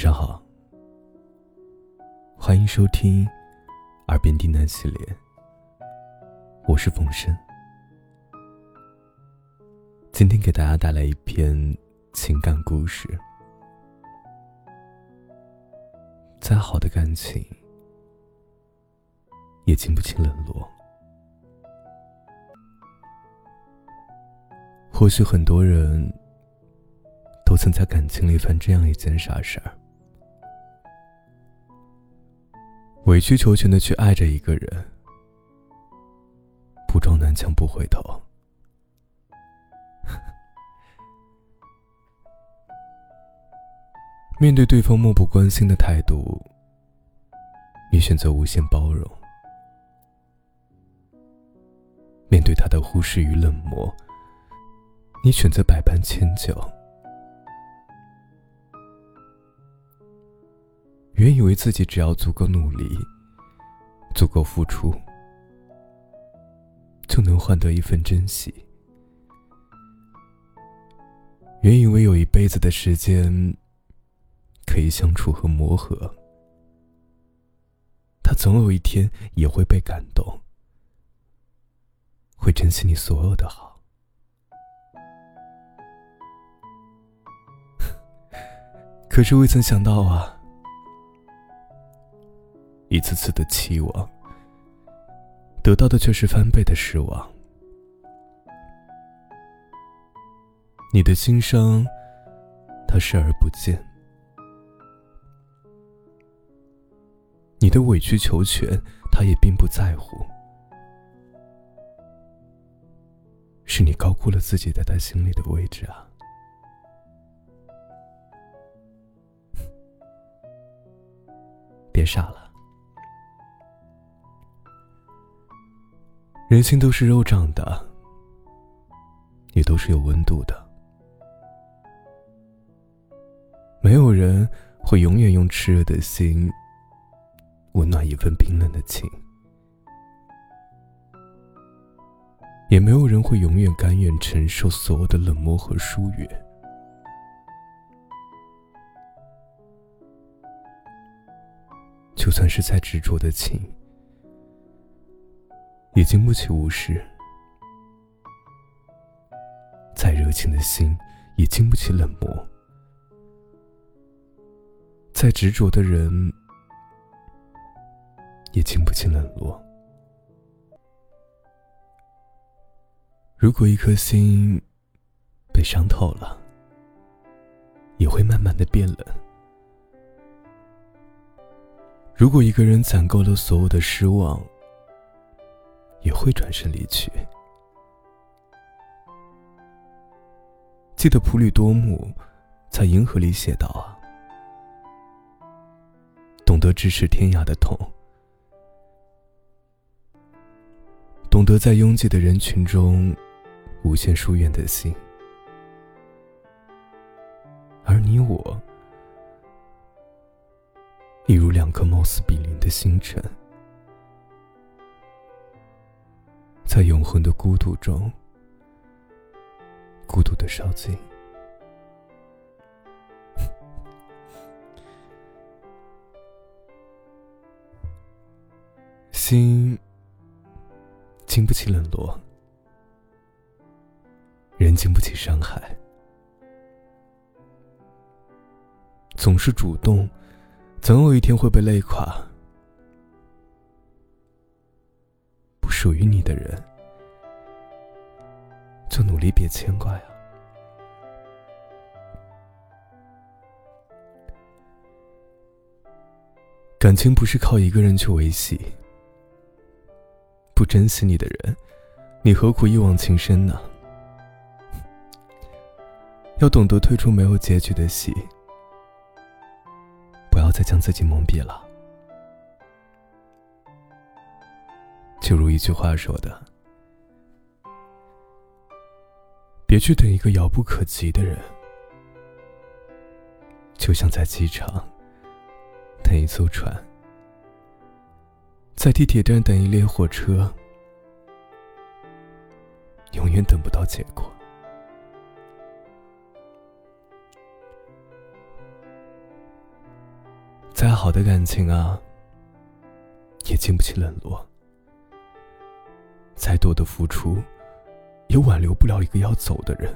晚上好，欢迎收听《耳边低喃》系列，我是冯生。今天给大家带来一篇情感故事。再好的感情，也经不起冷落。或许很多人都曾在感情里犯这样一件傻事儿：委曲求全的去爱着一个人，不撞南墙不回头。面对对方漠不关心的态度，你选择无限包容；面对他的忽视与冷漠，你选择百般迁就，原以为自己只要足够努力、足够付出，就能换得一份珍惜；原以为有一辈子的时间可以相处和磨合，他总有一天也会被感动，会珍惜你所有的好。可是未曾想到啊，一次次的期望，得到的却是翻倍的失望。你的心伤，他视而不见；你的委曲求全，他也并不在乎。是你高估了自己在他心里的位置啊！别傻了，人心都是肉长的，也都是有温度的。没有人会永远用炽热的心温暖一份冰冷的情，也没有人会永远甘愿承受所有的冷漠和疏远。就算是再执着的情，也经不起无视；再热情的心，也经不起冷漠；再执着的人，也经不起冷落。如果一颗心被伤透了，也会慢慢的变冷。如果一个人攒够了所有的失望，也会转身离去。记得普吕多姆在《银河》里写道：“啊，懂得咫尺天涯的痛，懂得在拥挤的人群中无限疏远的心，而你我。”一如两颗貌似比邻的星辰，在永恒的孤独中，孤独的烧尽。心经不起冷落，人经不起伤害，总是主动。总有一天会被累垮。离别牵挂呀。感情不是靠一个人去维系。不珍惜你的人，你何苦一往情深呢？要懂得退出没有结局的戏。不要再将自己蒙蔽了，就如一句话说的：“别去等一个遥不可及的人，就像在机场等一艘船，在地铁站等一列火车，永远等不到结果。”再好的感情啊，也经不起冷落；再多的付出，也挽留不了一个要走的人。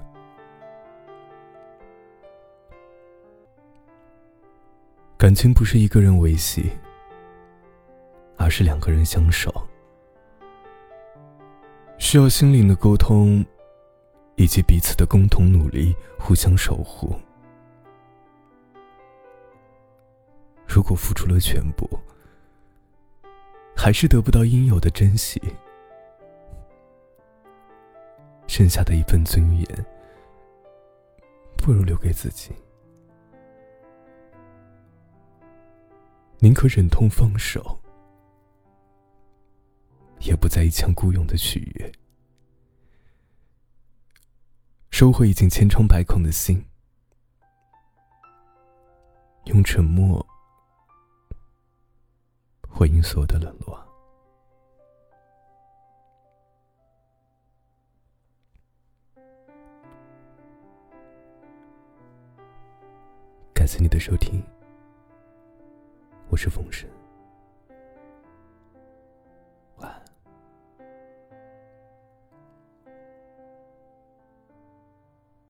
感情不是一个人维系，而是两个人相守，需要心灵的沟通，以及彼此的共同努力，互相守护。如果付出了全部，还是得不到应有的珍惜，剩下的一份尊严，不如留给自己。宁可忍痛放手，也不再一腔孤勇的取悦，收回已经千疮百孔的心，用沉默。回应所有的冷落。谢你的收听，我是风神。